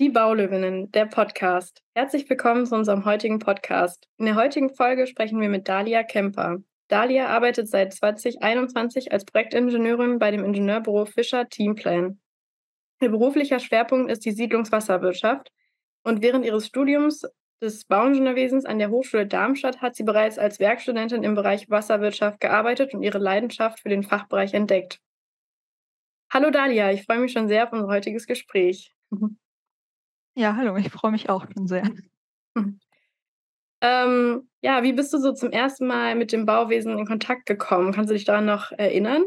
Die Baulöwinnen, der Podcast. Herzlich willkommen zu unserem heutigen Podcast. In der heutigen Folge sprechen wir mit Dalia Kemper. Dalia arbeitet seit 2021 als Projektingenieurin bei dem Ingenieurbüro Fischer Teamplan. Ihr beruflicher Schwerpunkt ist die Siedlungswasserwirtschaft und während ihres Studiums des Bauingenieurwesens an der Hochschule Darmstadt hat sie bereits als Werkstudentin im Bereich Wasserwirtschaft gearbeitet und ihre Leidenschaft für den Fachbereich entdeckt. Hallo Dalia, ich freue mich schon sehr auf unser heutiges Gespräch. Ja, hallo, ich freue mich auch schon sehr. Ähm, ja, wie bist du so zum ersten Mal mit dem Bauwesen in Kontakt gekommen? Kannst du dich daran noch erinnern?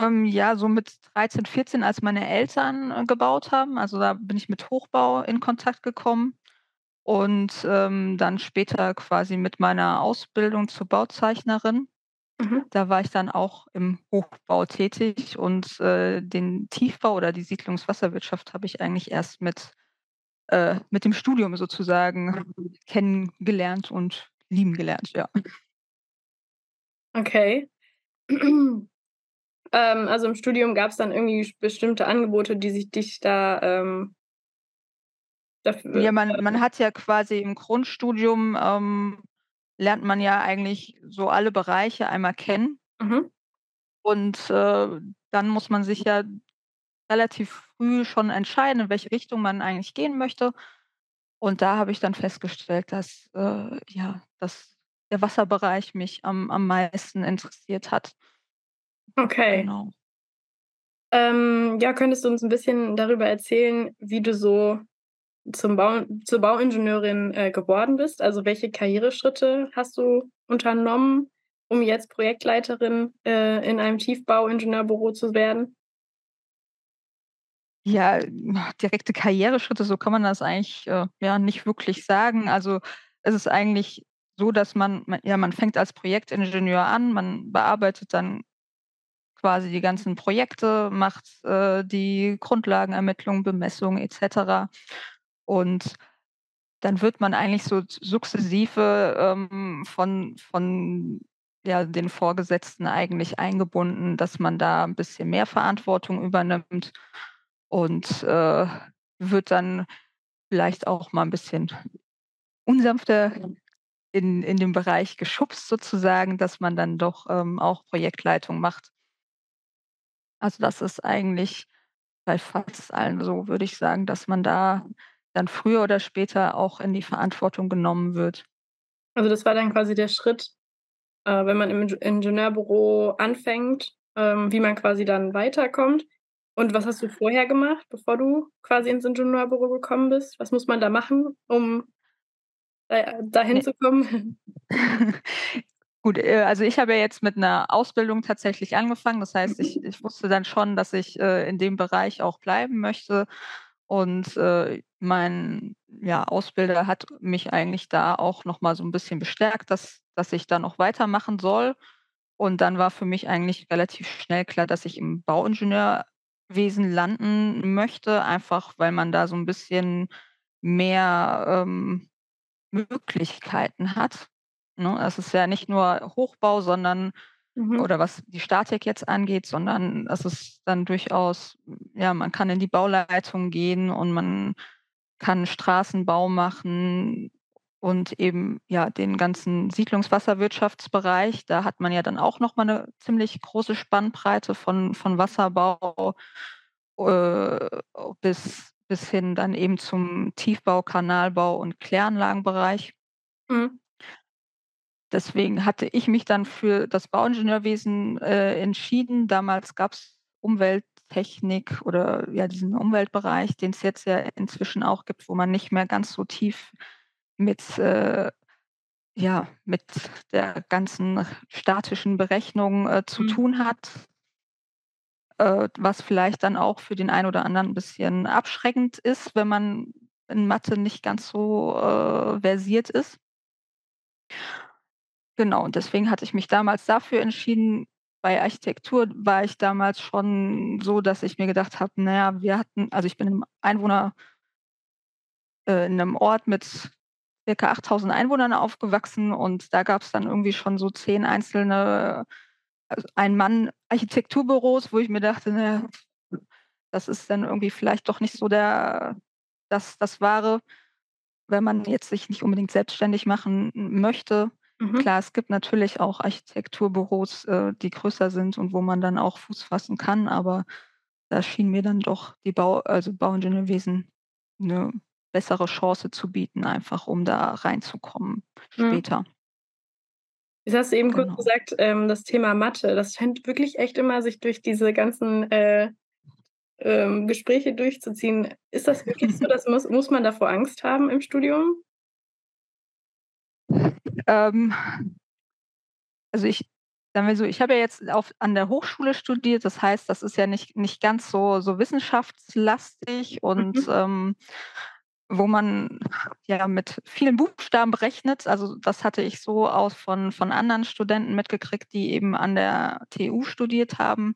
Ähm, ja, so mit 13, 14, als meine Eltern äh, gebaut haben. Also da bin ich mit Hochbau in Kontakt gekommen und ähm, dann später quasi mit meiner Ausbildung zur Bauzeichnerin. Mhm. Da war ich dann auch im Hochbau tätig und äh, den Tiefbau oder die Siedlungswasserwirtschaft habe ich eigentlich erst mit, äh, mit dem Studium sozusagen kennengelernt und lieben gelernt, ja. Okay. ähm, also im Studium gab es dann irgendwie bestimmte Angebote, die sich dich da ähm, dafür. Ja, man, man hat ja quasi im Grundstudium ähm, lernt man ja eigentlich so alle Bereiche einmal kennen. Mhm. Und äh, dann muss man sich ja relativ früh schon entscheiden, in welche Richtung man eigentlich gehen möchte. Und da habe ich dann festgestellt, dass, äh, ja, dass der Wasserbereich mich am, am meisten interessiert hat. Okay. Genau. Ähm, ja, könntest du uns ein bisschen darüber erzählen, wie du so zum Bau, zur Bauingenieurin äh, geworden bist? Also welche Karriereschritte hast du unternommen, um jetzt Projektleiterin äh, in einem Tiefbauingenieurbüro zu werden? Ja, direkte Karriereschritte, so kann man das eigentlich äh, ja nicht wirklich sagen. Also es ist eigentlich so, dass man, ja, man fängt als Projektingenieur an, man bearbeitet dann quasi die ganzen Projekte, macht äh, die Grundlagenermittlung, Bemessung etc. Und dann wird man eigentlich so sukzessive ähm, von, von ja, den Vorgesetzten eigentlich eingebunden, dass man da ein bisschen mehr Verantwortung übernimmt und äh, wird dann vielleicht auch mal ein bisschen unsanfter in, in dem Bereich geschubst sozusagen, dass man dann doch ähm, auch Projektleitung macht. Also das ist eigentlich bei fast allen so, würde ich sagen, dass man da dann früher oder später auch in die Verantwortung genommen wird. Also das war dann quasi der Schritt, äh, wenn man im Ingenieurbüro anfängt, ähm, wie man quasi dann weiterkommt. Und was hast du vorher gemacht, bevor du quasi ins Ingenieurbüro gekommen bist? Was muss man da machen, um da, dahin zu kommen? Gut, äh, also ich habe ja jetzt mit einer Ausbildung tatsächlich angefangen. Das heißt, ich, ich wusste dann schon, dass ich äh, in dem Bereich auch bleiben möchte. Und äh, mein ja, Ausbilder hat mich eigentlich da auch noch mal so ein bisschen bestärkt, dass, dass ich da noch weitermachen soll. Und dann war für mich eigentlich relativ schnell klar, dass ich im Bauingenieurwesen landen möchte, einfach weil man da so ein bisschen mehr ähm, Möglichkeiten hat. Ne? Es ist ja nicht nur Hochbau, sondern Mhm. oder was die Statik jetzt angeht, sondern es ist dann durchaus, ja, man kann in die Bauleitung gehen und man kann Straßenbau machen und eben ja den ganzen Siedlungswasserwirtschaftsbereich. Da hat man ja dann auch noch mal eine ziemlich große Spannbreite von, von Wasserbau äh, bis, bis hin dann eben zum Tiefbau, Kanalbau und Kläranlagenbereich. Mhm. Deswegen hatte ich mich dann für das Bauingenieurwesen äh, entschieden. Damals gab es Umwelttechnik oder ja diesen Umweltbereich, den es jetzt ja inzwischen auch gibt, wo man nicht mehr ganz so tief mit äh, ja, mit der ganzen statischen Berechnung äh, zu mhm. tun hat, äh, was vielleicht dann auch für den einen oder anderen ein bisschen abschreckend ist, wenn man in Mathe nicht ganz so äh, versiert ist. Genau, und deswegen hatte ich mich damals dafür entschieden. Bei Architektur war ich damals schon so, dass ich mir gedacht habe, naja, wir hatten, also ich bin im Einwohner äh, in einem Ort mit circa 8000 Einwohnern aufgewachsen und da gab es dann irgendwie schon so zehn einzelne also Ein-Mann-Architekturbüros, wo ich mir dachte, naja, das ist dann irgendwie vielleicht doch nicht so der das das Wahre, wenn man jetzt sich nicht unbedingt selbstständig machen möchte. Mhm. Klar, es gibt natürlich auch Architekturbüros, äh, die größer sind und wo man dann auch Fuß fassen kann, aber da schien mir dann doch die Bau also Bauingenieurwesen 'ne bessere Chance zu bieten, einfach um da reinzukommen Mhm. später. Jetzt hast du eben kurz Genau. gesagt, ähm, das Thema Mathe, das scheint wirklich echt immer sich durch diese ganzen, äh, ähm, Gespräche durchzuziehen. Ist das wirklich so, dass muss muss man davor Angst haben im Studium? Ähm also ich sagen wir so, ich habe ja jetzt auf an der Hochschule studiert, das heißt, das ist ja nicht nicht ganz so so wissenschaftslastig und, Mhm. ähm, wo man ja mit vielen Buchstaben berechnet. Also, das hatte ich so auch von von anderen Studenten mitgekriegt, die eben an der TU studiert haben.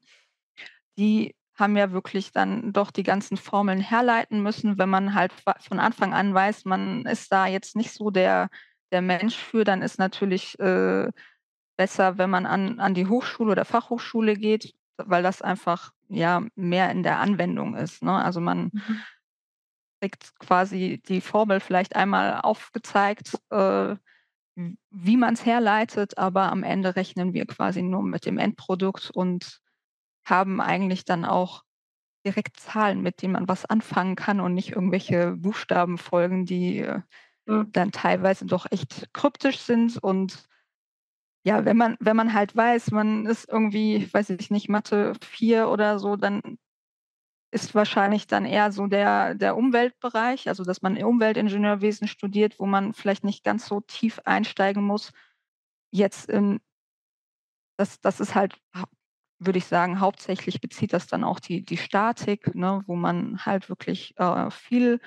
Die haben ja wirklich dann doch die ganzen Formeln herleiten müssen. Wenn man halt von Anfang an weiß, man ist da jetzt nicht so der der Mensch für, dann ist natürlich, äh, besser, wenn man an an die Hochschule oder Fachhochschule geht, weil das einfach, ja, mehr in der Anwendung ist, ne? Also, man Mhm. kriegt quasi die Formel vielleicht einmal aufgezeigt, äh, wie man's herleitet, aber am Ende rechnen wir quasi nur mit dem Endprodukt und haben eigentlich dann auch direkt Zahlen, mit denen man was anfangen kann und nicht irgendwelche Buchstabenfolgen, die, äh. Dann teilweise doch echt kryptisch sind. Und ja, wenn man wenn man halt weiß, man ist irgendwie, weiß ich nicht, Mathe 4 oder so, dann ist wahrscheinlich dann eher so der der Umweltbereich, also, dass man Umweltingenieurwesen studiert, wo man vielleicht nicht ganz so tief einsteigen muss. Jetzt in das das ist halt würde ich sagen, hauptsächlich bezieht das dann auch die die Statik, ne, wo man halt wirklich, äh, viel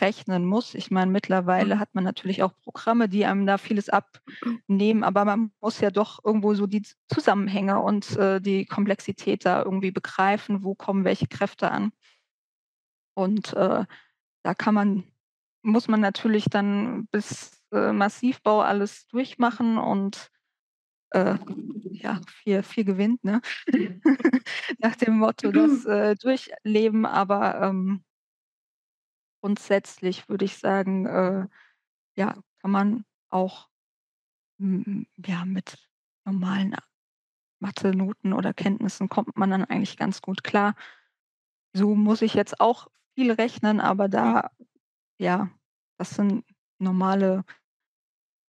rechnen muss. Ich meine, mittlerweile Mhm. hat man natürlich auch Programme, die einem da vieles abnehmen, aber man muss ja doch irgendwo so die Zusammenhänge und, äh, die Komplexität da irgendwie begreifen, wo kommen welche Kräfte an. Und, äh, da kann man muss man natürlich dann bis, äh, Massivbau alles durchmachen und, äh, ja, viel viel gewinnt, ne? Nach dem Motto das, äh, durchleben, aber, ähm grundsätzlich würde ich sagen, äh, ja, kann man auch, ja, mit normalen Mathe-Noten oder Kenntnissen kommt man dann eigentlich ganz gut klar. So muss ich jetzt auch viel rechnen, aber da ja, das sind normale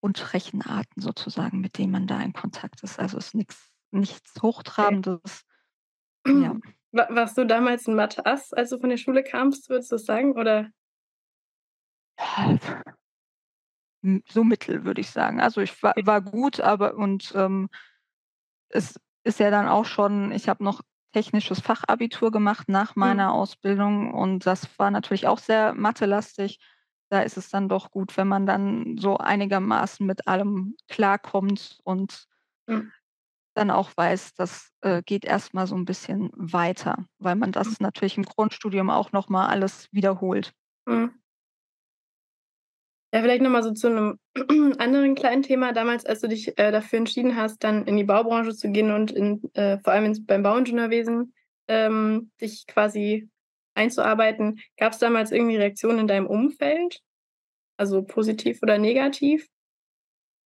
Grundrechenarten sozusagen, mit denen man da in Kontakt ist. Also, ist nichts Okay. Hochtrabendes. Ja. Wa warst du damals 'n Mathe-Ass, als du von der Schule kamst, würdest du sagen, oder? So mittel, würde ich sagen. Also, ich war war gut, aber und, ähm es ist ja dann auch schon ich habe noch technisches Fachabitur gemacht nach Mhm. meiner Ausbildung und das war natürlich auch sehr mathelastig. Da ist es dann doch gut, wenn man dann so einigermaßen mit allem klarkommt und Mhm. dann auch weiß, das, äh, geht erst mal so 'n bisschen weiter, weil man Mhm. das natürlich im Grundstudium auch noch mal alles wiederholt. Ja, vielleicht noch mal so zu 'nem anderen kleinen Thema. Damals, als du dich, äh, dafür entschieden hast, dann in die Baubranche zu gehen und in äh, vor allem ins beim Bauingenieurwesen, ähm, dich quasi einzuarbeiten, gab's damals irgendwie Reaktionen in deinem Umfeld? Also, positiv oder negativ?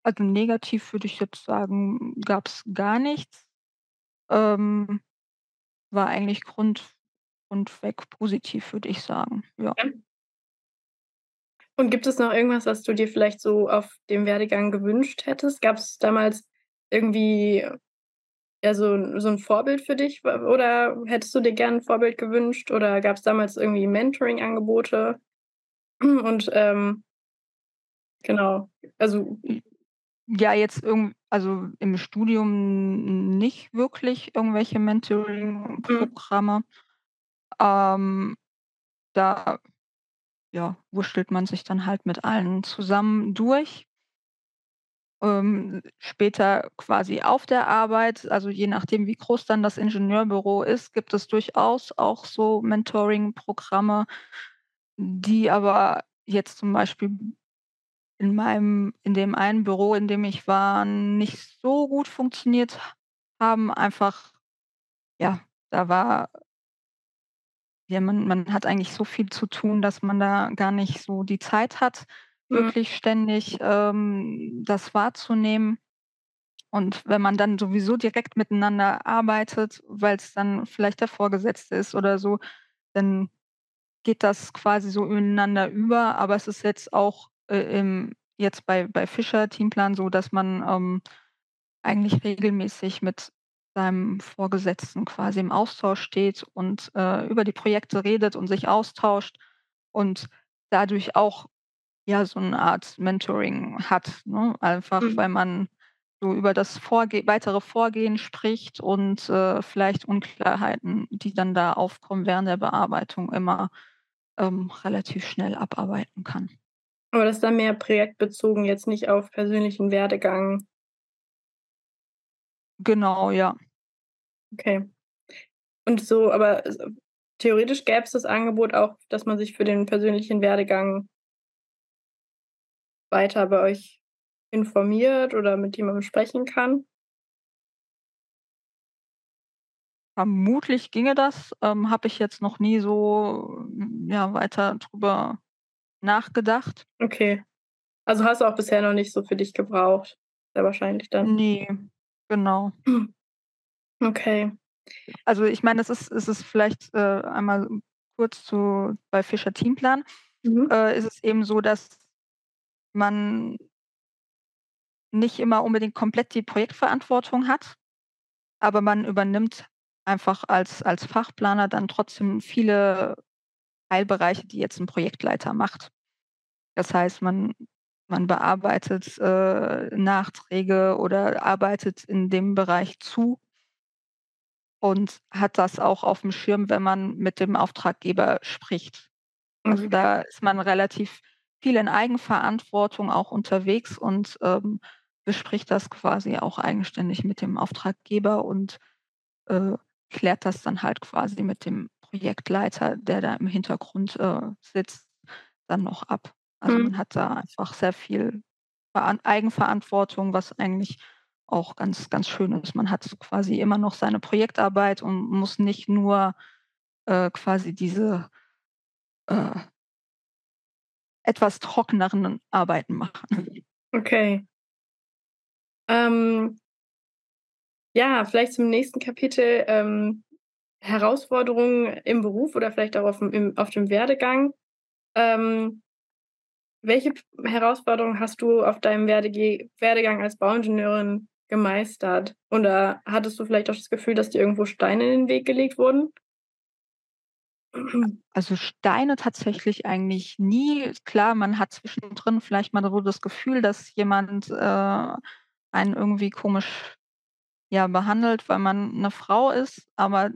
Also, negativ würde ich jetzt sagen, gab's gar nichts. Ähm, war eigentlich grund grundweg positiv, würde ich sagen, ja. Ja. Und gibt es noch irgendwas, was du dir vielleicht so auf dem Werdegang gewünscht hättest? Gab's damals irgendwie, ja, so so 'n Vorbild für dich? Oder hättest du dir gern 'n Vorbild gewünscht oder gab's damals irgendwie Mentoring-Angebote? Und, ähm genau, also ja, jetzt irgend also, im Studium nicht wirklich irgendwelche Mhm. Mentoring-Programme. Ähm, da, ja, wurschtelt man sich dann halt mit allen zusammen durch. Ähm, später quasi auf der Arbeit, also, je nachdem, wie groß dann das Ingenieurbüro ist, gibt es durchaus auch so Mentoring-Programme, die aber jetzt zum Beispiel in meinem in dem einen Büro, in dem ich war, nicht so gut funktioniert haben. Einfach ja, da war ja, man man hat eigentlich so viel zu tun, dass man da gar nicht so die Zeit hat, Mhm. wirklich ständig, ähm, das wahrzunehmen. Und wenn man dann sowieso direkt miteinander arbeitet, weil's dann vielleicht der Vorgesetzte ist oder so, dann geht das quasi so ineinander über. Aber es ist jetzt auch, äh, im jetzt bei bei Fischer Teamplan so, dass man, ähm, eigentlich regelmäßig mit seinem Vorgesetzten quasi im Austausch steht und, äh, über die Projekte redet und sich austauscht und dadurch auch, ja, so 'ne Art Mentoring hat, ne? Einfach, Mhm. weil man so über das Vorge weitere Vorgehen spricht und, äh, vielleicht Unklarheiten, die dann da aufkommen während der Bearbeitung immer, ähm, relativ schnell abarbeiten kann. Aber das ist dann mehr projektbezogen, jetzt nicht auf persönlichen Werdegang? Genau, ja. Okay. Und so aber s theoretisch gäbe es das Angebot auch, dass man sich für den persönlichen Werdegang weiter bei euch informiert oder mit jemandem sprechen kann? Vermutlich ginge das, ähm, habe ich jetzt noch nie so, hm, ja, weiter drüber nachgedacht. Okay. Also, hast du auch bisher noch nicht so für dich gebraucht, sehr wahrscheinlich dann. Ne, genau. Okay. Also, ich meine, es ist es ist vielleicht, äh, einmal kurz zu bei Fischer Teamplan, Mhm. äh, ist es eben so, dass man nicht immer unbedingt komplett die Projektverantwortung hat, aber man übernimmt einfach als als Fachplaner dann trotzdem viele Teilbereiche, die jetzt 'n Projektleiter macht. Das heißt, man man bearbeitet, äh, Nachträge oder arbeitet in dem Bereich zu und hat das auch auf'm Schirm, wenn man mit dem Auftraggeber spricht. Also, Okay. da ist man relativ viel in Eigenverantwortung auch unterwegs und, ähm, bespricht das quasi auch eigenständig mit dem Auftraggeber und, äh, klärt das dann halt quasi mit dem Projektleiter, der da im Hintergrund, äh, sitzt, dann noch ab. Also, Mhm. man hat da einfach sehr viel Veran Eigenverantwortung, was eigentlich auch ganz, ganz schön ist. Man hat so quasi immer noch seine Projektarbeit und muss nicht nur, äh, quasi diese, äh etwas trockeneren Arbeiten machen. Okay. Ähm ja, vielleicht zum nächsten Kapitel, ähm, Herausforderungen im Beruf oder vielleicht auch auf'm im auf dem Werdegang. Ähm welche Herausforderungen hast du auf deinem Werdege Werdegang als Bauingenieurin gemeistert? Oder hattest du vielleicht auch das Gefühl, dass dir irgendwo Steine in den Weg gelegt wurden? Also, Steine tatsächlich eigentlich nie. Klar, man hat zwischendrin vielleicht mal so das Gefühl, dass jemand, äh, einen irgendwie komisch, ja, behandelt, weil man 'ne Frau ist, aber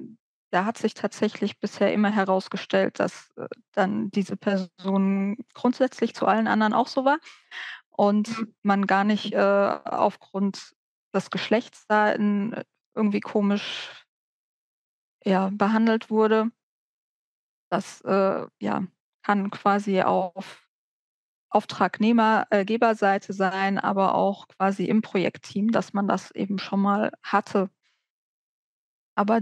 da hat sich tatsächlich bisher immer herausgestellt, dass, äh, dann diese Person grundsätzlich zu allen anderen auch so war und Mhm. man gar nicht, äh, aufgrund des Geschlechts da in irgendwie komisch ja, behandelt wurde. Das, äh, ja, kann quasi auf Auftragnehmer äh, sein, aber auch quasi im Projektteam, dass man das eben schon mal hatte. Aber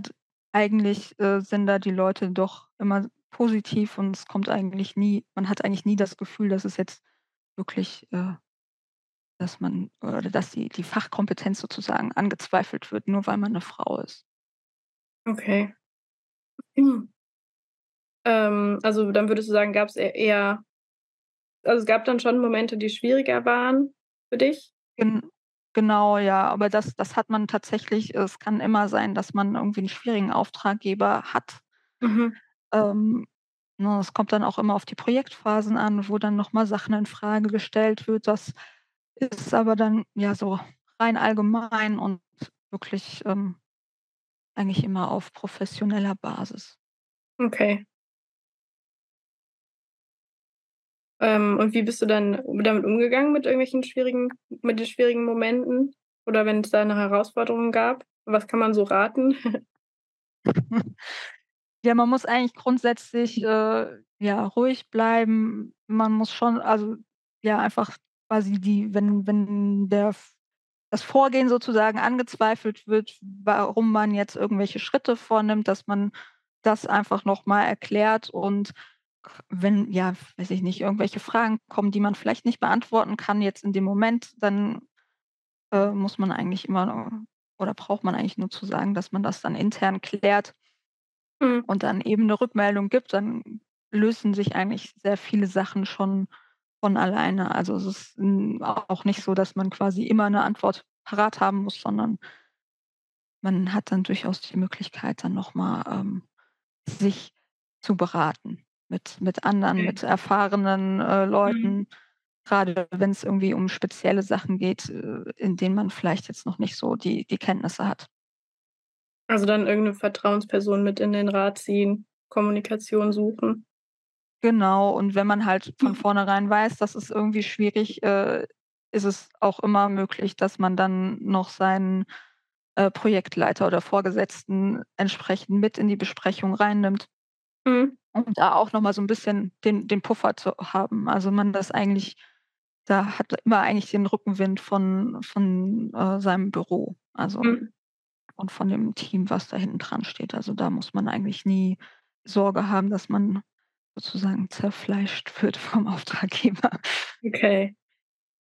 eigentlich, äh, sind da die Leute doch immer positiv und es kommt eigentlich nie man hat eigentlich nie das Gefühl, dass es jetzt wirklich, äh dass man oder dass die die Fachkompetenz sozusagen angezweifelt wird, nur weil man 'ne Frau ist. Okay. Ähm, also, dann würdest du sagen, gab's e eher also, es gab dann schon Momente, die schwieriger waren für dich? Gen genau, ja, aber das das hat man tatsächlich es kann immer sein, dass man irgendwie 'n schwierigen Auftraggeber hat. Mhm. Ähm, ne, es kommt dann auch immer auf die Projektphasen an, wo dann noch mal Sachen in Frage gestellt wird. Das ist aber dann, ja, so rein allgemein und wirklich, ähm, eigentlich immer auf professioneller Basis. Okay. Ähm, und wie bist du dann damit umgegangen mit irgendwelchen schwierigen mit den schwierigen Momenten oder wenn's da 'ne Herausforderung gab? Was kann man so raten? Ja, man muss eigentlich grundsätzlich, äh, ja, ruhig bleiben. Man muss schon also, ja, einfach quasi die wenn wenn der das Vorgehen sozusagen angezweifelt wird, warum man jetzt irgendwelche Schritte vornimmt, dass man das einfach noch mal erklärt und wenn, ja, weiß ich nicht, irgendwelche Fragen kommen, die man vielleicht nicht beantworten kann jetzt in dem Moment, dann, äh, muss man eigentlich immer oder braucht man eigentlich nur zu sagen, dass man das dann intern klärt Mhm. und dann eben 'ne Rückmeldung gibt, dann lösen sich eigentlich sehr viele Sachen schon von alleine. Also, es ist, auch nicht so, dass man quasi immer 'ne Antwort parat haben muss, sondern man hat dann durchaus die Möglichkeit, dann noch mal, ähm, sich zu beraten mit mit anderen, Okay. mit erfahrenen, äh, Mhm. Leuten, grade wenn's irgendwie um spezielle Sachen geht, äh, in denen man vielleicht jetzt noch nicht so die die Kenntnisse hat. Also, dann irgend 'ne Vertrauensperson mit in den Rat ziehen, Kommunikation suchen. Genau, und wenn man halt von Mhm. vornherein weiß, das ist irgendwie schwierig, äh, ist es auch immer möglich, dass man dann noch seinen, äh, Projektleiter oder Vorgesetzten entsprechend mit in die Besprechung reinnimmt Mhm. um da auch noch mal so 'n bisschen den den Puffer zu haben. Also, man das eigentlich da hat immer eigentlich den Rückenwind von von, äh, seinem Büro, also Mhm. und von dem Team, was da hinten dran steht. Also, da muss man eigentlich nie Sorge haben, dass man sozusagen zerfleischt wird vom Auftraggeber. Okay.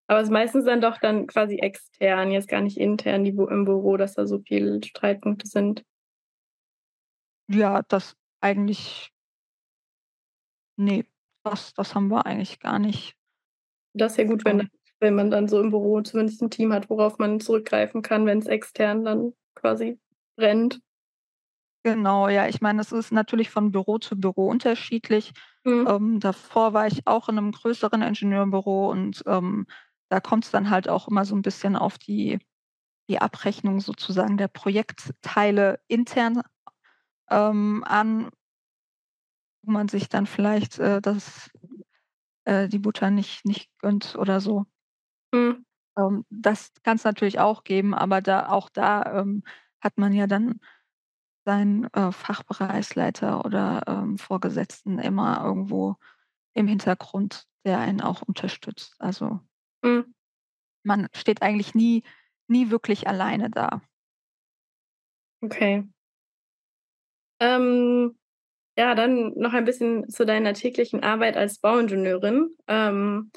Aber ist meistens dann doch dann quasi extern, jetzt gar nicht intern, die im Büro, dass da so viel Streitpunkte sind? Ja, das eigentlich Ne, das das haben wir eigentlich gar nicht. Das ist ja gut, wenn wenn man dann so im Büro zumindest 'n Team hat, worauf man zurückgreifen kann, wenn's extern dann quasi brennt. Genau, ja, ich meine, es ist natürlich von Büro zu Büro unterschiedlich. Mhm. Ähm, davor war ich auch in 'nem größeren Ingenieurbüro und, ähm, da kommt's dann halt auch immer so 'n bisschen auf die die Abrechnung sozusagen der Projektteile intern, ähm, an wo man sich dann vielleicht, äh, das äh, die Butter nicht nicht gönnt oder so. Mhm. Ähm, das kann's natürlich auch geben, aber da auch da, ähm, hat man ja dann seinen, äh, Fachbereichsleiter oder, ähm, Vorgesetzten immer irgendwo im Hintergrund, der einen auch unterstützt. Also Mhm. man steht eigentlich nie nie wirklich alleine da. Okay. Ähm, ja, dann noch ein bisschen zu deiner täglichen Arbeit als Bauingenieurin. Ähm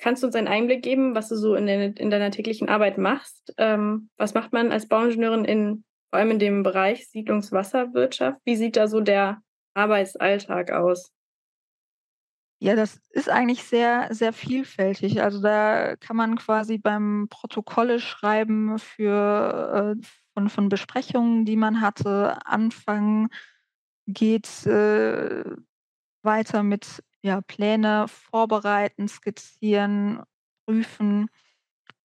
kannst du uns einen Einblick geben, was du so in deine in deiner täglichen Arbeit machst? Ähm, was macht man als Bauingenieurin in vor allem in dem Bereich Siedlungswasserwirtschaft? Wie sieht da so der Arbeitsalltag aus? Ja, das ist eigentlich sehr, sehr vielfältig. Also, da kann man quasi beim Protokolle schreiben für äh, von von Besprechungen, die man hatte, anfangen, geht, äh, weiter mit, ja, Pläne vorbereiten, skizzieren, prüfen,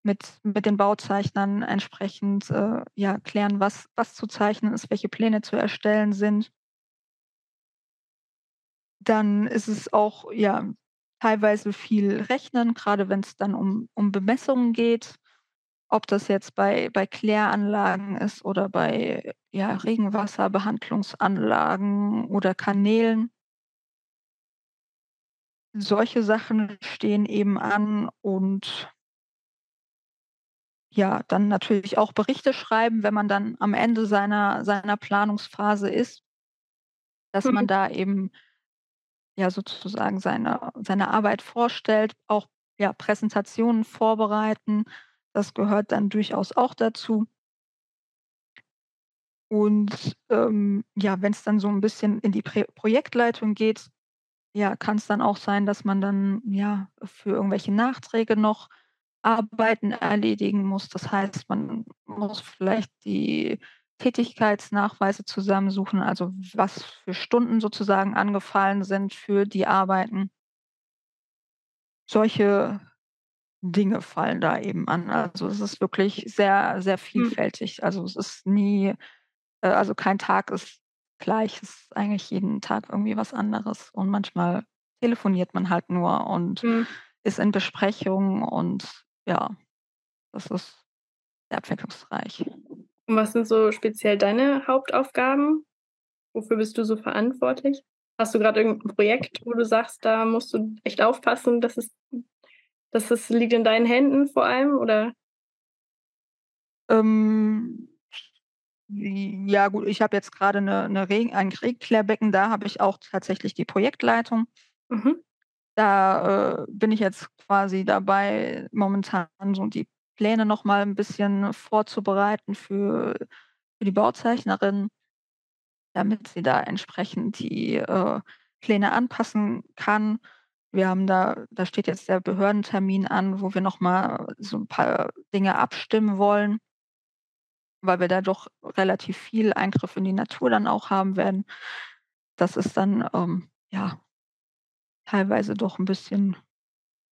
mit mit den Bauzeichnern entsprechend, äh, ja, klären, was was zu zeichnen ist, welche Pläne zu erstellen sind. Dann ist es auch, ja, teilweise viel Rechnen, grade wenn's dann um um Bemessungen geht, ob das jetzt bei bei Kläranlagen ist oder bei, ja, Regenwasserbehandlungsanlagen oder Kanälen. Solche Sachen stehen eben an und ja, dann natürlich auch Berichte schreiben, wenn man dann am Ende seiner seiner Planungsphase ist dass man Mhm. da eben ja, sozusagen seine seine Arbeit vorstellt, auch, ja, Präsentationen vorbereiten. Das gehört dann durchaus auch dazu. Und, ähm, ja, wenn's dann so 'n bisschen in die Prä Projektleitung geht, ja, kann's dann auch sein, dass man dann, ja, für irgendwelche Nachträge noch Arbeiten erledigen muss. Das heißt, man muss vielleicht die Tätigkeitsnachweise zusammensuchen, also was für Stunden sozusagen angefallen sind für die Arbeiten. Solche Dinge fallen da eben an. Also, es ist wirklich sehr, sehr Mhm. vielfältig. Also, es ist nie äh, also kein Tag ist gleich. Es ist eigentlich jeden Tag irgendwie was anderes und manchmal telefoniert man halt nur und Mhm. ist in Besprechungen und ja, das ist sehr abwechslungsreich. Und was sind so speziell deine Hauptaufgaben? Wofür bist du so verantwortlich? Hast du grad irgend 'n Projekt, wo du sagst, da musst du echt aufpassen, dass es dass es liegt in deinen Händen vor allem, oder? Ähm, Ja gut, ich habe jetzt gerade 'ne 'ne Regen ein Regenklärbecken, da habe ich auch tatsächlich die Projektleitung. Mhm. Da, äh, bin ich jetzt quasi dabei, momentan so die Pläne noch mal 'n bisschen vorzubereiten für für die Bauzeichnerin damit sie da entsprechend die, äh, Pläne anpassen kann. Wir haben da da steht jetzt der Behördentermin an, wo wir noch mal so 'n paar Dinge abstimmen wollen weil wir da doch relativ viel Eingriff in die Natur dann auch haben werden. Das ist dann, ähm, ja teilweise doch 'n bisschen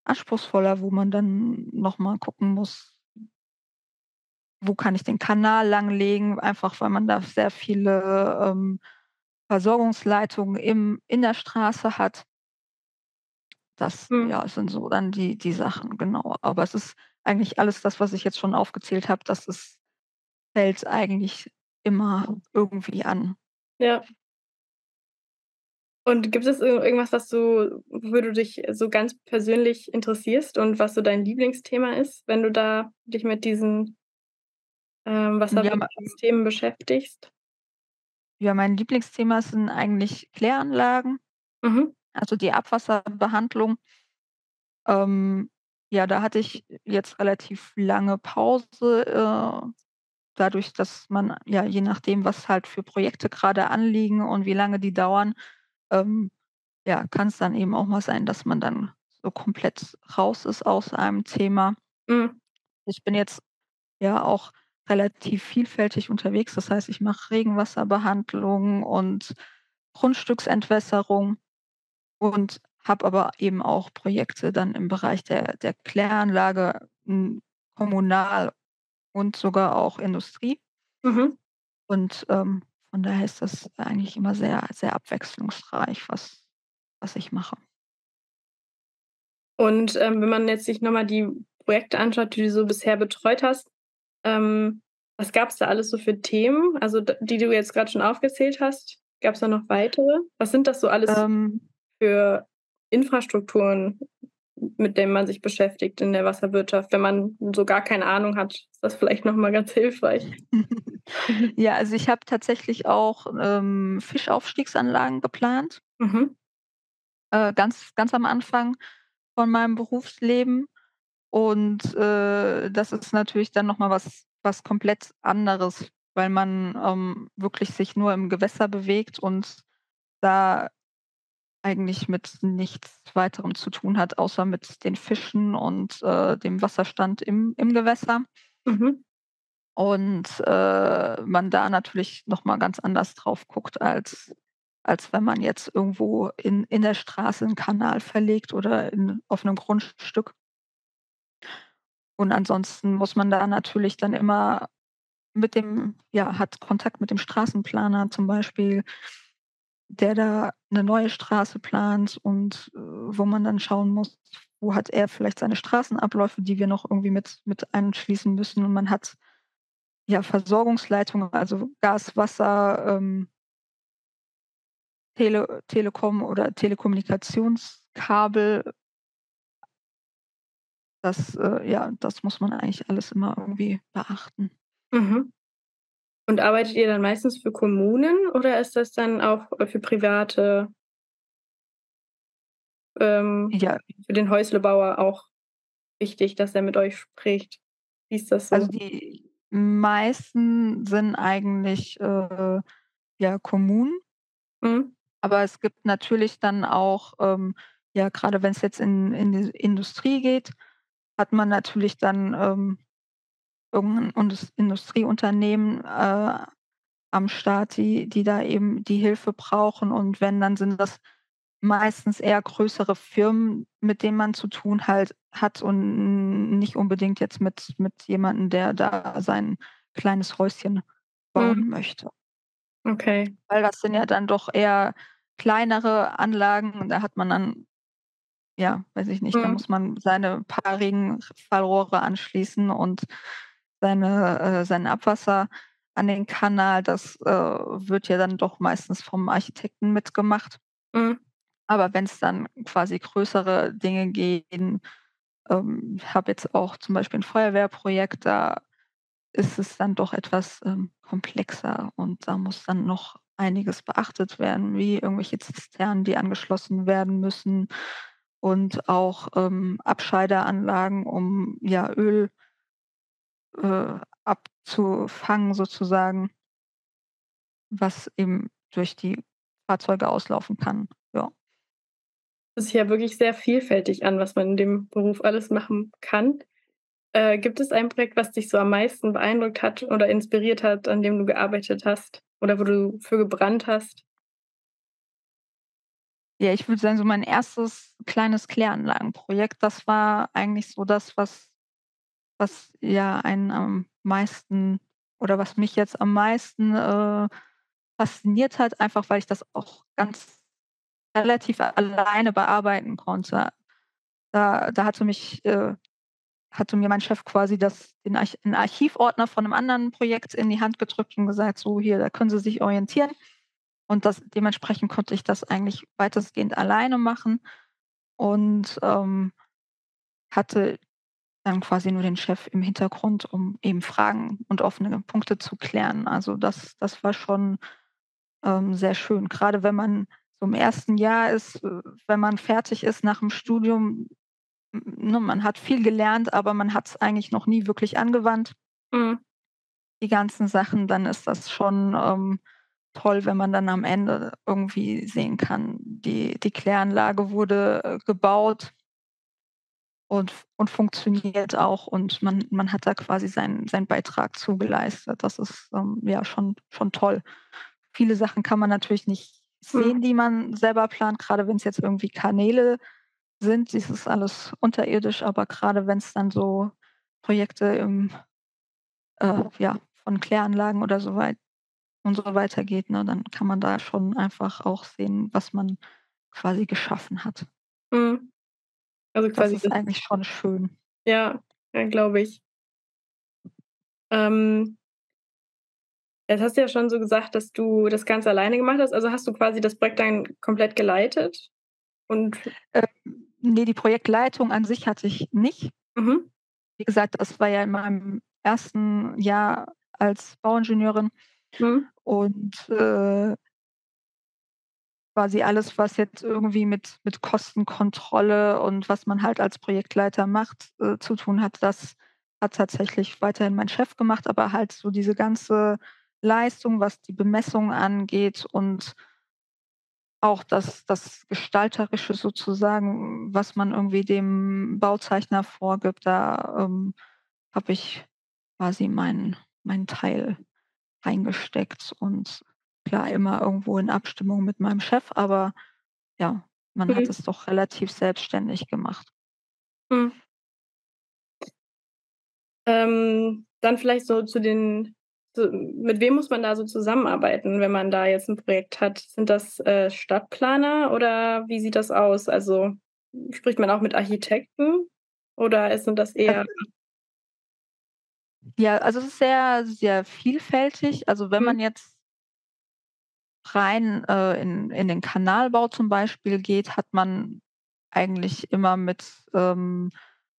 anspruchsvoller, wo man dann noch mal gucken muss wo kann ich den Kanal langlegen, einfach weil man da sehr viele, ähm, Versorgungsleitungen im in der Straße hat. Das, Mhm. ja, sind so dann die die Sachen, genau. Aber es ist eigentlich alles das, was ich jetzt schon aufgezählt habe, das ist fällt eigentlich immer irgendwie an. Ja. Und gibt es ir irgendwas, was du wofür du dich so ganz persönlich interessierst und was so dein Lieblingsthema ist, wenn du da dich mit diesen ähm, Ja, ma Wasserwirtschaftsthemen beschäftigst? Ja, mein Lieblingsthema sind eigentlich Kläranlagen, Mhm. Also die Abwasserbehandlung. Ähm, ja, da hatte ich jetzt relativ lange Pause, äh, dadurch, dass man ja, je nachdem, was halt für Projekte grade anliegen und wie lange die dauern, ähm, ja, kann's dann eben auch mal sein, dass man dann so komplett raus ist aus einem Thema. Mhm. Ich bin jetzt ja auch relativ vielfältig unterwegs. Das heißt, ich mache Regenwasserbehandlung und Grundstücksentwässerung und habe aber eben auch Projekte dann im Bereich der der Kläranlage, hm, kommunal und sogar auch Industrie. Mhm. Und, ähm, von daher ist das eigentlich immer sehr, sehr abwechslungsreich, was was ich mache. Und, ähm, wenn man jetzt sich noch mal die Projekte anschaut, die du so bisher betreut hast, ähm, was gab's da alles so für Themen? Also, die du jetzt grad schon aufgezählt hast. Gab's da noch weitere? Was sind das so alles Ähm für Infrastrukturen, mit denen man sich beschäftigt in der Wasserwirtschaft? Wenn man so gar keine Ahnung hat, ist das vielleicht noch mal ganz hilfreich. Ja, also ich habe tatsächlich auch, ähm, Fischaufstiegsanlagen geplant. Mhm. Äh, ganz ganz am Anfang von meinem Berufsleben. Und, äh, das ist natürlich dann noch mal was was komplett anderes, weil man, ähm, wirklich sich nur im Gewässer bewegt und da eigentlich mit nichts Weiterem zu tun hat, außer mit den Fischen und, äh, dem Wasserstand im im Gewässer. Mhm. Und, äh, man da natürlich noch mal ganz anders drauf guckt, als als wenn man jetzt irgendwo in in der Straße 'n Kanal verlegt oder in auf 'nem Grundstück. Und ansonsten muss man da natürlich dann immer mit dem ja, hat Kontakt mit dem Straßenplaner zum Beispiel, der da 'ne neue Straße plant und, äh, wo man dann schauen muss, wo hat er vielleicht seine Straßenabläufe, die wir noch irgendwie mit mit einschließen müssen. Und man hat, ja, Versorgungsleitungen, also Gas, Wasser, ähm Tele Telekom oder Telekommunikationskabel. Das, äh ja, das muss man eigentlich alles immer irgendwie beachten. Mhm. Und arbeitet ihr dann meistens für Kommunen oder ist das dann auch, äh, für Private? Ähm, Ja. für den Häuslebauer auch wichtig, dass er mit euch spricht. Wie ist das Also so? die meisten sind eigentlich, äh, ja, Kommunen. Mhm. Aber es gibt natürlich dann auch, ähm, ja, grade wenn's jetzt in in die Industrie geht, hat man natürlich dann, ähm, irgend 'n Indus Industrieunternehmen, äh, am Start, die die da eben die Hilfe brauchen. Und wenn, dann sind das meistens eher größere Firmen, mit denen man zu tun halt hat und nicht unbedingt jetzt mit mit jemandem, der da sein kleines Häuschen Mhm. bauen möchte. Okay. Weil das sind ja dann doch eher kleinere Anlagen und da hat man dann ja, weiß ich nicht, da Mhm. muss man seine paar Regenfallrohre anschließen und seine äh, sein Abwasser an den Kanal. Das, äh, wird ja dann doch meistens vom Architekten mitgemacht. Mhm. Aber wenn's dann quasi größere Dinge gehen ähm, ich habe jetzt auch zum Beispiel 'n Feuerwehrprojekt, da ist es dann doch etwas, ähm, komplexer und da muss dann noch einiges beachtet werden, wie irgendwelche Zisternen, die angeschlossen werden müssen und auch, ähm, Abscheideranlagen, um, ja, Öl äh, abzufangen sozusagen was eben durch die Fahrzeuge auslaufen kann, ja. Das ist ja wirklich sehr vielfältig an, was man in dem Beruf alles machen kann. Äh, gibt es ein Projekt, was dich so am meisten beeindruckt hat oder inspiriert hat, an dem du gearbeitet hast oder wo du für gebrannt hast? Ja, ich würde sagen, so mein erstes kleines Kläranlagenprojekt, das war eigentlich so das, was was ja einen am meisten oder was mich jetzt am meisten, äh, fasziniert hat, einfach weil ich das auch ganz relativ alleine bearbeiten konnte. Da da hatte mich äh, hatte mir mein Chef quasi das den Arch 'n Archivordner von 'nem anderen Projekt in die Hand gedrückt und gesagt: „So, hier, da können Sie sich orientieren.“ Und das dementsprechend konnte ich das eigentlich weitestgehend alleine machen und, ähm, hatte dann quasi nur den Chef im Hintergrund, um eben Fragen und offene Punkte zu klären. Also, das das war schon, ähm, sehr schön. Grade wenn man so im ersten Jahr ist, äh, wenn man fertig ist nach'm Studium, m ne, man hat viel gelernt, aber man hat's eigentlich noch nie wirklich angewandt Mhm. die ganzen Sachen, dann ist das schon, ähm, toll, wenn man dann am Ende irgendwie sehen kann, die die Kläranlage wurde, äh, gebaut und und funktioniert auch und man man hat da quasi seinen seinen Beitrag zu geleistet. Das ist, ähm, ja schon schon toll. Viele Sachen kann man natürlich nicht Mhm. sehen, die man selber plant, grade wenn's jetzt irgendwie Kanäle sind. Das ist alles unterirdisch, aber grade wenn's dann so Projekte im äh, ja, von Kläranlagen oder so weit und so weitergeht, ne, dann kann man da schon einfach auch sehen, was man quasi geschaffen hat. Mhm. Also, Das quasi ist das eigentlich schon schön. Ja, ja, glaube ich. Ähm jetzt hast du ja schon so gesagt, dass du das ganz alleine gemacht hast. Also, hast du quasi das Projekt dann komplett geleitet? Und Ähm, ne, die Projektleitung an sich hatte ich nicht. Mhm. Wie gesagt, das war ja in meinem 1. Jahr als Bauingenieurin Mhm. und, äh quasi alles, was jetzt irgendwie mit mit Kostenkontrolle und was man halt als Projektleiter macht äh, zu tun hat, das hat tatsächlich weiterhin mein Chef gemacht, aber halt so diese ganze Leistung, was die Bemessung angeht und auch das das Gestalterische sozusagen, was man irgendwie dem Bauzeichner vorgibt, da, ähm, habe ich quasi meinen meinen Teil reingesteckt und klar, immer irgendwo in Abstimmung mit meinem Chef, aber ja, man hat Mhm. es doch relativ selbstständig gemacht. Mhm. Ähm, dann vielleicht so zu den so mit wem muss man da so zusammenarbeiten, wenn man da jetzt 'n Projekt hat? Sind das, äh, Stadtplaner oder wie sieht das aus? Also, spricht man auch mit Architekten oder ist sind das eher Also Ja, also, es ist sehr, sehr vielfältig. Also, wenn Mhm. man jetzt rein, äh, in in den Kanalbau zum Beispiel geht, hat man eigentlich immer mit, ähm,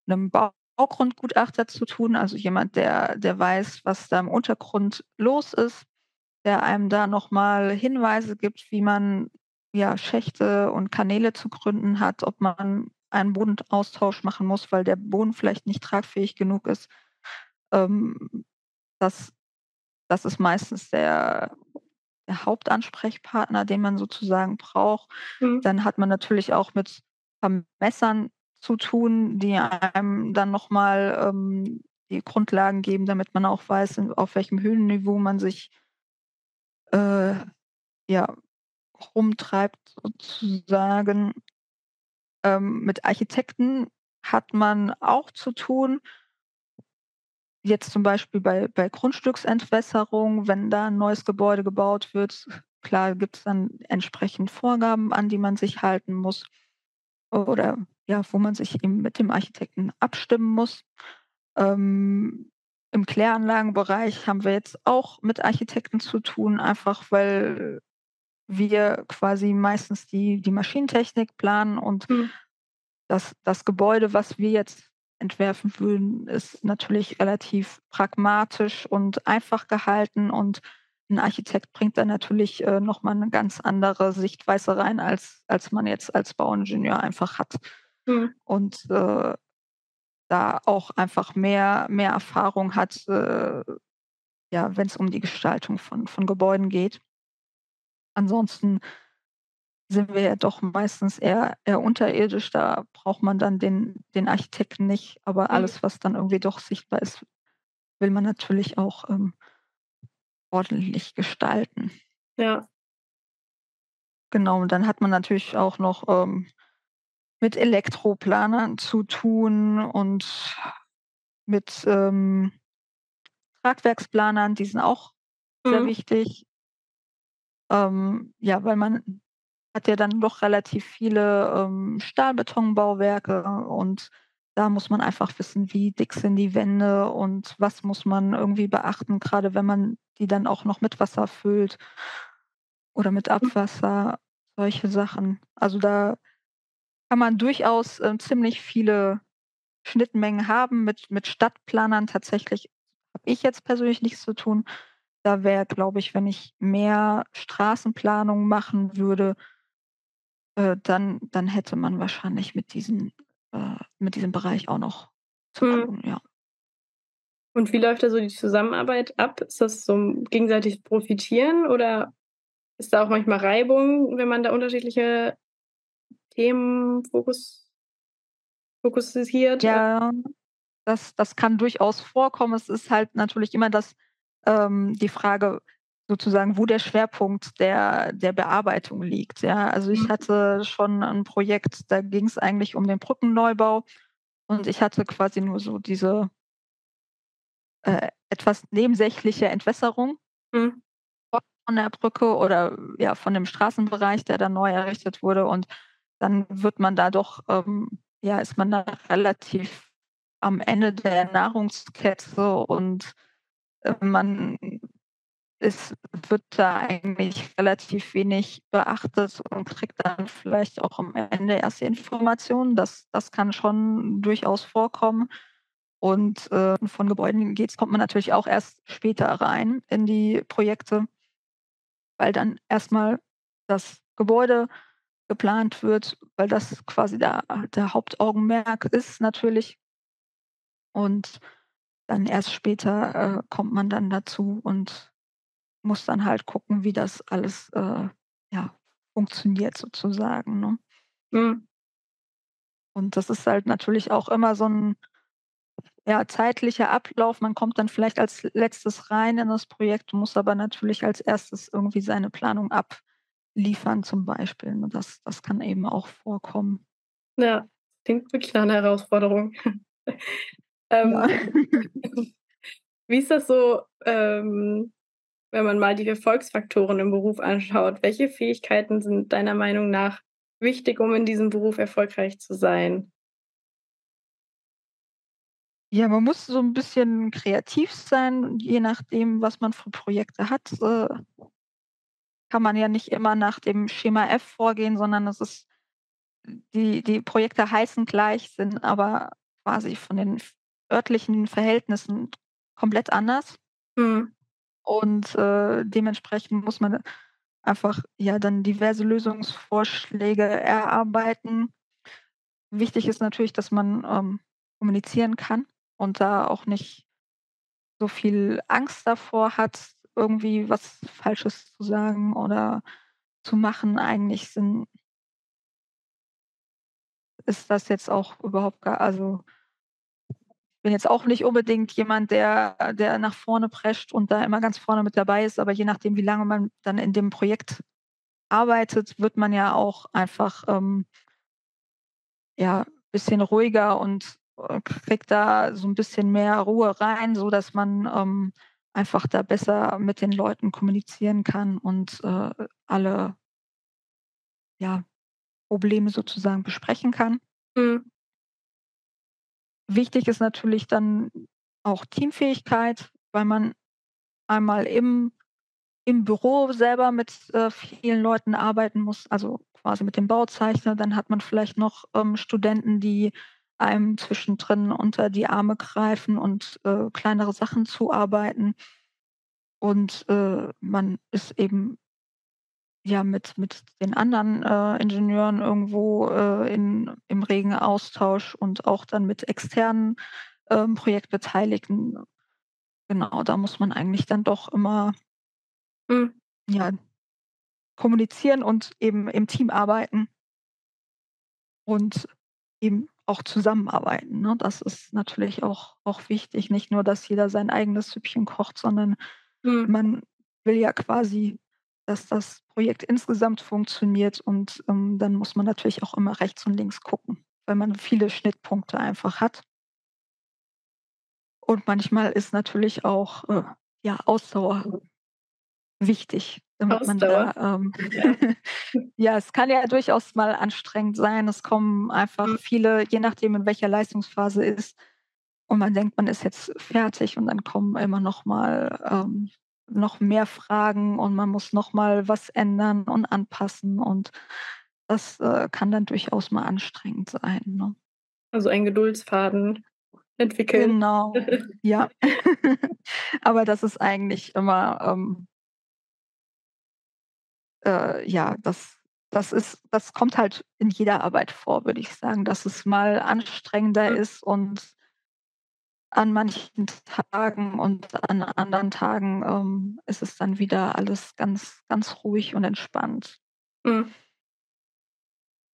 'nem Baugrundgutachter zu tun, also, jemand, der der weiß, was da im Untergrund los ist, der einem da noch mal Hinweise gibt, wie man, ja, Schächte und Kanäle zu gründen hat, ob man einen Bodenaustausch machen muss, weil der Boden vielleicht nicht tragfähig genug ist. Ähm, das das ist meistens der Hauptansprechpartner, den man sozusagen braucht. Mhm. Dann hat man natürlich auch mit Vermessern zu tun, die einem dann noch mal, ähm, die Grundlagen geben, damit man auch weiß, auf welchem Höhenniveau man sich äh, ja, rumtreibt sozusagen. Ähm, mit Architekten hat man auch zu tun. Jetzt zum Beispiel bei bei Grundstücksentwässerung, wenn da 'n neues Gebäude gebaut wird, klar gibt's dann entsprechend Vorgaben, an die man sich halten muss oder, ja, wo man sich eben mit dem Architekten abstimmen muss. Ähm, im Kläranlagenbereich haben wir jetzt auch mit Architekten zu tun, einfach weil wir quasi meistens die die Maschinentechnik planen und Mhm. das das Gebäude, was wir jetzt entwerfen würden, ist natürlich relativ pragmatisch und einfach gehalten und ein Architekt bringt da natürlich äh, nochmal eine ganz andere Sichtweise rein, als, als man jetzt als Bauingenieur einfach hat. Mhm. Und äh, da auch einfach mehr, mehr Erfahrung hat, äh, ja, wenn es um die Gestaltung von, von Gebäuden geht. Ansonsten sind wir ja doch meistens eher, eher unterirdisch. Da braucht man dann den, den Architekten nicht. Aber mhm. alles, was dann irgendwie doch sichtbar ist, will man natürlich auch ähm, ordentlich gestalten. Ja. Genau, und dann hat man natürlich auch noch ähm, mit Elektroplanern zu tun und mit ähm, Tragwerksplanern, die sind auch mhm. sehr wichtig. Ähm, ja, weil man hat ja dann doch relativ viele ähm, Stahlbetonbauwerke und da muss man einfach wissen, wie dick sind die Wände und was muss man irgendwie beachten, gerade wenn man die dann auch noch mit Wasser füllt oder mit mhm. Abwasser, solche Sachen. Also da kann man durchaus äh, ziemlich viele Schnittmengen haben mit, mit Stadtplanern. Tatsächlich habe ich jetzt persönlich nichts zu tun. Da wäre, glaube ich, wenn ich mehr Straßenplanung machen würde, äh, dann, dann hätte man wahrscheinlich mit, diesen, äh, mit diesem Bereich auch noch zu tun, ja. Und wie läuft da so die Zusammenarbeit ab? Ist das so ein gegenseitiges Profitieren oder ist da auch manchmal Reibung, wenn man da unterschiedliche Themen fokus fokussiert? Ja, das, das kann durchaus vorkommen. Es ist halt natürlich immer das, ähm, die Frage, sozusagen, wo der Schwerpunkt der, der Bearbeitung liegt. Ja, also ich mhm. hatte schon ein Projekt, da ging es eigentlich um den Brückenneubau und ich hatte quasi nur so diese äh, etwas nebensächliche Entwässerung mhm. von der Brücke oder ja von dem Straßenbereich, der dann neu errichtet wurde und dann wird man da doch, ähm, ja, ist man da relativ am Ende der Nahrungskette und äh, man es wird da eigentlich relativ wenig beachtet und kriegt dann vielleicht auch am Ende erst die Informationen. Das, das kann schon durchaus vorkommen. Und äh, von Gebäuden geht's, kommt man natürlich auch erst später rein in die Projekte, weil dann erstmal das Gebäude geplant wird, weil das quasi der, der Hauptaugenmerk ist natürlich. Und dann erst später äh, kommt man dann dazu und muss dann halt gucken, wie das alles äh, ja, funktioniert sozusagen. Ne? Mhm. Und das ist halt natürlich auch immer so ein ja, zeitlicher Ablauf. Man kommt dann vielleicht als letztes rein in das Projekt, muss aber natürlich als erstes irgendwie seine Planung abliefern zum Beispiel. Und ne? das, das kann eben auch vorkommen. Ja, klingt wirklich nach einer Herausforderung. ähm, ja. wie ist das so? Ähm, wenn man mal die Erfolgsfaktoren im Beruf anschaut, welche Fähigkeiten sind deiner Meinung nach wichtig, um in diesem Beruf erfolgreich zu sein? Ja, man muss so ein bisschen kreativ sein, je nachdem, was man für Projekte hat. Äh, kann man ja nicht immer nach dem Schema F vorgehen, sondern es ist die, die Projekte heißen gleich, sind aber quasi von den örtlichen Verhältnissen komplett anders. Mhm. Und äh, dementsprechend muss man einfach ja dann diverse Lösungsvorschläge erarbeiten. Wichtig ist natürlich, dass man ähm, kommunizieren kann und da auch nicht so viel Angst davor hat, irgendwie was Falsches zu sagen oder zu machen. Eigentlich sind, ist das jetzt auch überhaupt gar, also bin jetzt auch nicht unbedingt jemand, der, der nach vorne prescht und da immer ganz vorne mit dabei ist, aber je nachdem, wie lange man dann in dem Projekt arbeitet, wird man ja auch einfach ähm, ja, ein bisschen ruhiger und äh, kriegt da so ein bisschen mehr Ruhe rein, sodass man ähm, einfach da besser mit den Leuten kommunizieren kann und äh, alle ja, Probleme sozusagen besprechen kann. Mhm. Wichtig ist natürlich dann auch Teamfähigkeit, weil man einmal im, im Büro selber mit äh, vielen Leuten arbeiten muss, also quasi mit dem Bauzeichner. Dann hat man vielleicht noch ähm, Studenten, die einem zwischendrin unter die Arme greifen und, äh, kleinere Sachen zuarbeiten. Und, äh, man ist eben ja mit mit den anderen, äh, Ingenieuren irgendwo, äh, in im regen Austausch und auch dann mit externen, ähm, Projektbeteiligten. Genau, da muss man eigentlich dann doch immer Mhm. ja, kommunizieren und eben im Team arbeiten und eben auch zusammenarbeiten, ne? Das ist natürlich auch auch wichtig. Nicht nur, dass jeder sein eigenes Süppchen kocht, sondern Mhm. man will ja quasi, dass das Projekt insgesamt funktioniert und, ähm, dann muss man natürlich auch immer rechts und links gucken, weil man viele Schnittpunkte einfach hat. Und manchmal ist natürlich auch, äh, ja, Ausdauer wichtig, damit man Ausdauer? da, ähm Ja. ja, es kann ja durchaus mal anstrengend sein. Es kommen einfach Mhm. viele je nachdem, in welcher Leistungsphase ist und man denkt, man ist jetzt fertig und dann kommen immer noch mal, ähm, noch mehr Fragen und man muss noch mal was ändern und anpassen und das, äh, kann dann durchaus mal anstrengend sein, ne? Also, einen Geduldsfaden entwickeln. Genau, ja. Aber das ist eigentlich immer, ähm äh, ja, das das ist das kommt halt in jeder Arbeit vor, würde ich sagen, dass es mal anstrengender ist und an manchen Tagen und an anderen Tagen, ähm, ist es dann wieder alles ganz ganz ruhig und entspannt. Mhm.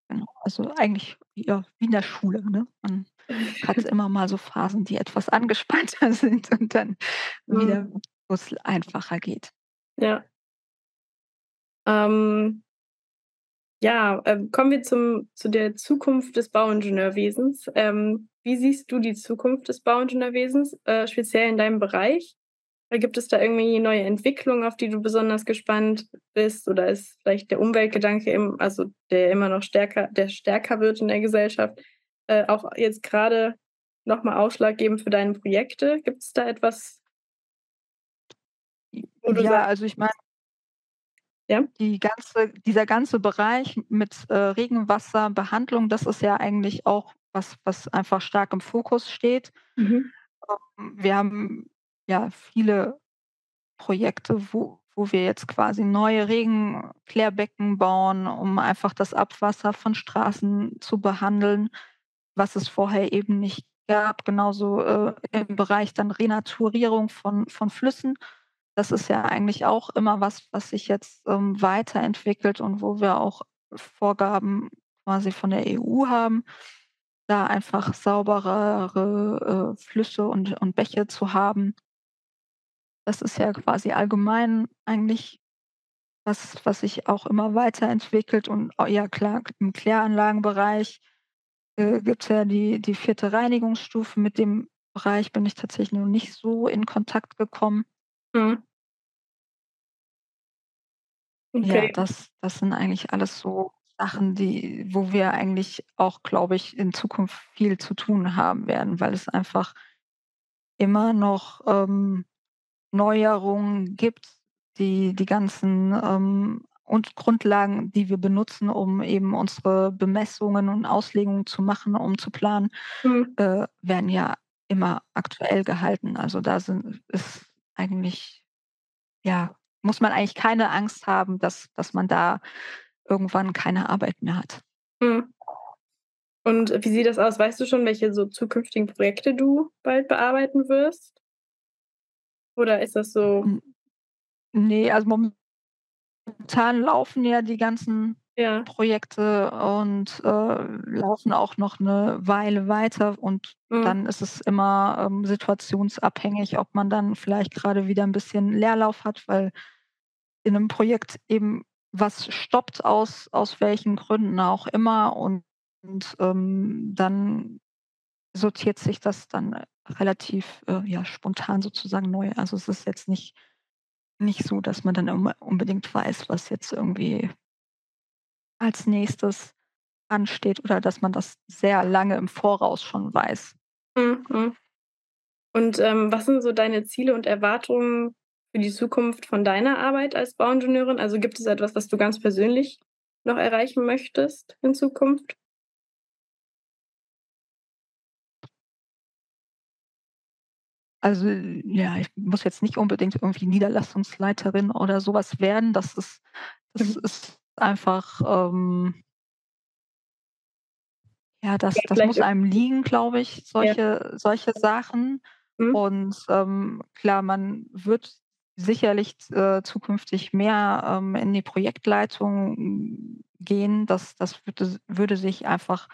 Genau, also eigentlich ja, wie in der Schule, ne? Man hat immer mal so Phasen, die etwas angespannter sind und dann Mhm. wieder, wo's einfacher geht. Ja. Ähm ja, ähm, kommen wir zum zu der Zukunft des Bauingenieurwesens. Ähm, wie siehst du die Zukunft des Bauingenieurwesens, äh, speziell in deinem Bereich? Gibt es da irgendwie neue Entwicklungen, auf die du besonders gespannt bist? Oder ist vielleicht der Umweltgedanke im also, der immer noch stärker der stärker wird in der Gesellschaft, äh, auch jetzt grade noch mal ausschlaggebend für deine Projekte? Gibt's da etwas ja, sagst also ich meine Ja? die ganze dieser ganze Bereich mit, äh, Regenwasserbehandlung, das ist ja eigentlich auch was, was einfach stark im Fokus steht. Mhm. Ähm, wir haben ja viele Projekte, wo wo wir jetzt quasi neue Regenklärbecken bauen, um einfach das Abwasser von Straßen zu behandeln, was es vorher eben nicht gab. Genauso, äh, im Bereich dann Renaturierung von von Flüssen. Das ist ja eigentlich auch immer was, was sich jetzt, ähm, weiterentwickelt und wo wir auch Vorgaben quasi von der EU haben, da einfach sauberere, äh, Flüsse und und Bäche zu haben. Das ist ja quasi allgemein eigentlich was, was sich auch immer weiterentwickelt und oh ja klar, im Kläranlagenbereich, äh, gibt's ja die die 4. Reinigungsstufe. Mit dem Bereich bin ich tatsächlich noch nicht so in Kontakt gekommen. Mhm. Ja, Okay. das das sind eigentlich alles so Sachen, die wo wir eigentlich auch, glaube ich, in Zukunft viel zu tun haben werden, weil es einfach immer noch, ähm, Neuerungen gibt, die die ganzen, ähm, und Grundlagen, die wir benutzen, um eben unsere Bemessungen und Auslegungen zu machen, um zu planen, Mhm. äh, werden ja immer aktuell gehalten. Also, da sind ist eigentlich ja, muss man eigentlich keine Angst haben, dass dass man da irgendwann keine Arbeit mehr hat. Mhm. Und wie sieht das aus? Weißt du schon, welche so zukünftigen Projekte du bald bearbeiten wirst? Oder ist das so Hm. Ne, also momentan laufen ja die ganzen Ja. Projekte und, äh, laufen auch noch 'ne Weile weiter und Mhm. dann ist es immer, ähm, situationsabhängig, ob man dann vielleicht grade wieder 'n bisschen Leerlauf hat, weil in 'nem Projekt eben was stoppt aus aus welchen Gründen auch immer und, ähm, dann sortiert sich das dann relativ, äh, ja, spontan sozusagen neu. Also, es ist jetzt nicht nicht so, dass man dann immer unbedingt weiß, was jetzt irgendwie als nächstes ansteht oder dass man das sehr lange im Voraus schon weiß. Mhm. Und ähm, was sind so deine Ziele und Erwartungen für die Zukunft von deiner Arbeit als Bauingenieurin? Also gibt es etwas, was du ganz persönlich noch erreichen möchtest in Zukunft? Also ja, ich muss jetzt nicht unbedingt irgendwie Niederlassungsleiterin oder sowas werden. Das ist, das mhm. ist einfach, ähm ja, das Ja, das muss einem liegen, glaube ich, Ja. solche solche Sachen. Mhm. Und, ähm, klar, man wird sicherlich äh, zukünftig mehr, ähm, in die Projektleitung gehen. Das das würde würde sich einfach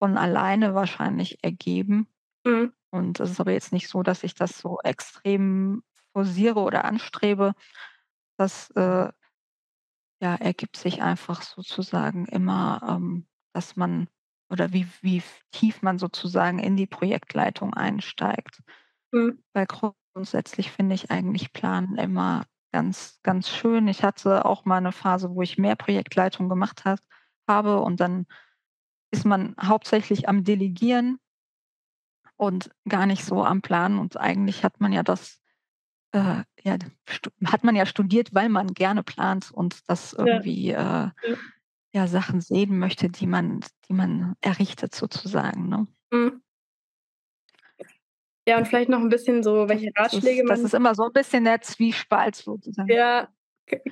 von alleine wahrscheinlich ergeben. Mhm. Und es ist aber jetzt nicht so, dass ich das so extrem forciere oder anstrebe. Das, äh ja, ergibt sich einfach sozusagen immer, ähm, dass man oder wie wie tief man sozusagen in die Projektleitung einsteigt. Mhm. Weil grundsätzlich finde ich eigentlich Planen immer ganz, ganz schön. Ich hatte auch mal 'ne Phase, wo ich mehr Projektleitung gemacht hat habe und dann ist man hauptsächlich am Delegieren und gar nicht so am Planen. Und eigentlich hat man ja das, äh, ja, hat man ja studiert, weil man gerne plant und das Ja. irgendwie, äh, Ja. ja, Sachen sehen möchte, die man die man errichtet sozusagen, ne? Mhm. Ja, und vielleicht noch 'n bisschen so, Das welche Ratschläge ist das man ist immer so 'n bisschen der Zwiespalt sozusagen. Ja,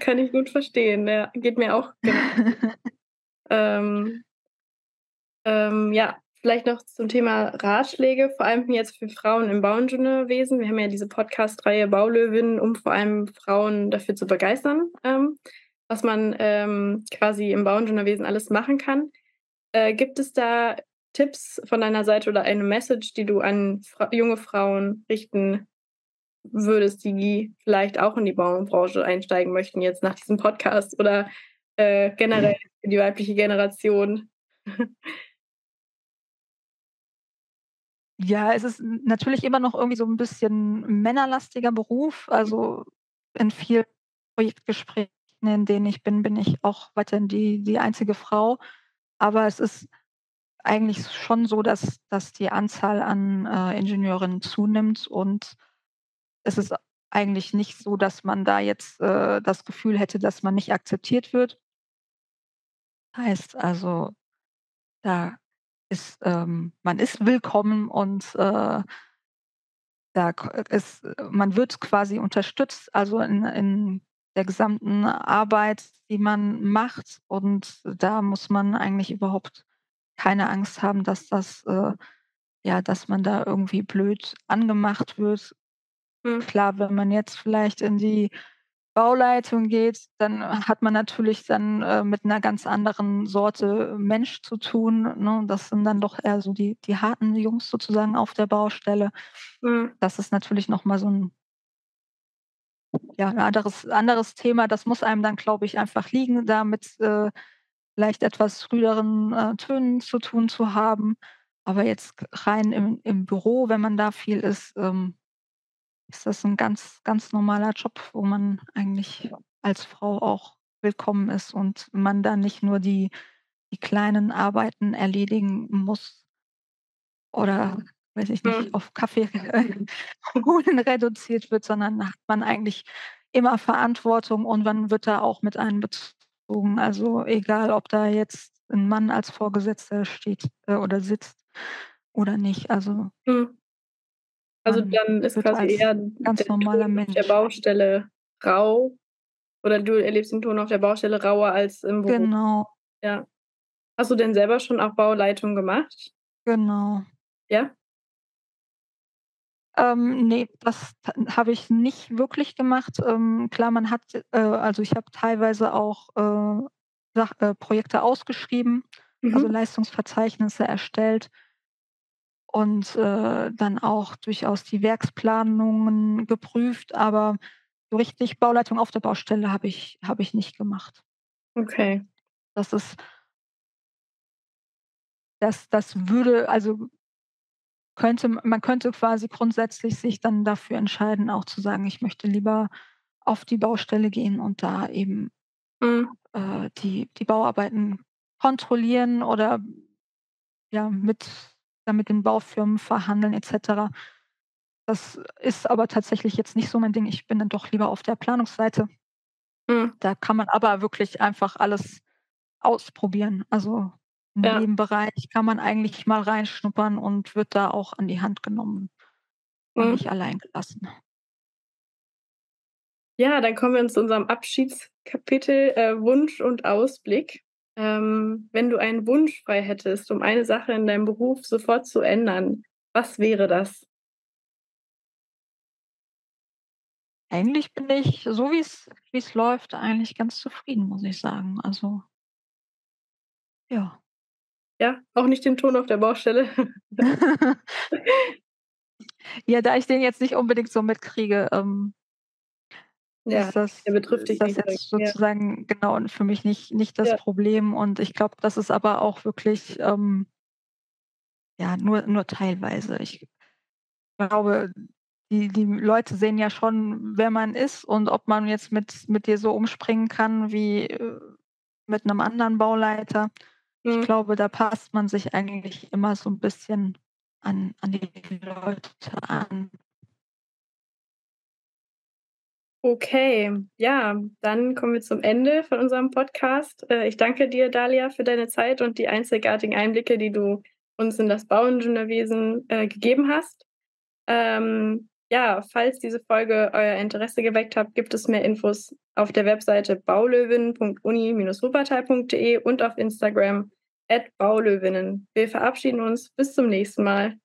kann ich gut verstehen, ja. Geht mir auch genauso. Ähm ähm, ja, vielleicht noch zum Thema Ratschläge, vor allem jetzt für Frauen im Bauingenieurwesen. Wir haben ja diese Podcast-Reihe Baulöwinnen, um vor allem Frauen dafür zu begeistern, ähm, was man, ähm, quasi im Bauingenieurwesen alles machen kann. Äh, gibt es da Tipps von deiner Seite oder eine Message, die du an Fra junge Frauen richten würdest, die vielleicht auch in die Baubranche einsteigen möchten jetzt nach diesem Podcast oder, äh, generell für die weibliche Generation? Ja, es ist natürlich immer noch irgendwie so 'n bisschen männerlastiger Beruf. Also, in vielen Projektgesprächen, in denen ich bin, bin ich auch weiterhin die die einzige Frau. Aber es ist eigentlich schon so, dass dass die Anzahl an, äh, Ingenieurinnen zunimmt und es ist eigentlich nicht so, dass man da jetzt, äh, das Gefühl hätte, dass man nicht akzeptiert wird. Heißt also, da ist ähm, man ist willkommen und, äh da ist man wird quasi unterstützt, also in in der gesamten Arbeit, die man macht. Und da muss man eigentlich überhaupt keine Angst haben, dass das, äh ja, dass man da irgendwie blöd angemacht wird. Mhm. Klar, wenn man jetzt vielleicht in die Bauleitung geht, dann hat man natürlich dann, äh, mit 'ner ganz anderen Sorte Mensch zu tun, ne? Das sind dann doch eher so die die harten Jungs sozusagen auf der Baustelle. Mhm. Das ist natürlich noch mal so 'n ja, 'n anderes anderes Thema. Das muss einem dann, glaube ich, einfach liegen, da mit, äh, vielleicht etwas rüderen, äh, Tönen zu tun zu haben. Aber jetzt rein im im Büro, wenn man da viel ist, ähm, ist das 'n ganz, ganz normaler Job, wo man eigentlich als Frau auch willkommen ist und man da nicht nur die die kleinen Arbeiten erledigen muss oder, weiß ich nicht, Mhm. auf Kaffee holen reduziert wird, sondern hat man eigentlich immer Verantwortung und man wird da auch mit einbezogen. Also, egal, ob da jetzt 'n Mann als Vorgesetzter steht, äh, oder sitzt oder nicht. Also Mhm. Also, dann ist quasi eher ganz der normaler Ton auf der Mensch Baustelle rau oder du erlebst den Ton auf der Baustelle rauer als im Büro. Genau. Ja. Hast du denn selber schon auch Bauleitung gemacht? Genau. Ja? Ähm, ne, das ha habe ich nicht wirklich gemacht. Ähm, klar, man hat äh, also, ich habe teilweise auch, äh, Sach äh, Projekte ausgeschrieben, also, Mhm. Leistungsverzeichnisse erstellt und, äh, dann auch durchaus die Werksplanungen geprüft, aber so richtig Bauleitung auf der Baustelle habe ich habe ich nicht gemacht. Okay. Das ist das das würde also könnte man könnte quasi grundsätzlich sich dann dafür entscheiden, auch zu sagen: „Ich möchte lieber auf die Baustelle gehen und da eben, Mhm. äh, die die Bauarbeiten kontrollieren oder, ja, mit da mit den Baufirmen verhandeln et cetera.“ Das ist aber tatsächlich jetzt nicht so mein Ding. Ich bin dann doch lieber auf der Planungsseite. Mhm. Da kann man aber wirklich einfach alles ausprobieren. Also, in Ja. jedem Bereich kann man eigentlich mal reinschnuppern und wird da auch an die Hand genommen. und mhm. nicht allein gelassen. Ja, dann kommen wir zu unserem Abschiedskapitel äh, Wunsch und Ausblick. Ähm, wenn du einen Wunsch frei hättest, um eine Sache in deinem Beruf sofort zu ändern, was wäre das? Eigentlich bin ich, so wie es läuft, eigentlich ganz zufrieden, muss ich sagen. Also ja. Ja, auch nicht den Ton auf der Baustelle. Ja, da ich den jetzt nicht unbedingt so mitkriege, ähm Ja, ist das betrifft dich das nicht jetzt direkt, ja. sozusagen genau für mich nicht nicht das Ja. Problem und ich glaube, das ist aber auch wirklich, ähm ja, nur nur teilweise. Ich glaube, die die Leute sehen ja schon, wer man ist und ob man jetzt mit mit dir so umspringen kann wie, äh, mit 'nem anderen Bauleiter. Ich Mhm. glaube, da passt man sich eigentlich immer so 'n bisschen an an die Leute an. Okay, ja, dann kommen wir zum Ende von unserem Podcast. Äh, ich danke dir, Dalia, für deine Zeit und die einzigartigen Einblicke, die du uns in das Bauingenieurwesen, äh, gegeben hast. Ähm, ja, falls diese Folge euer Interesse geweckt hat, gibt es mehr Infos auf der Webseite baulöwen.uni-wuppertal.de und auf Instagram @baulöwinnen. Wir verabschieden uns. Bis zum nächsten Mal.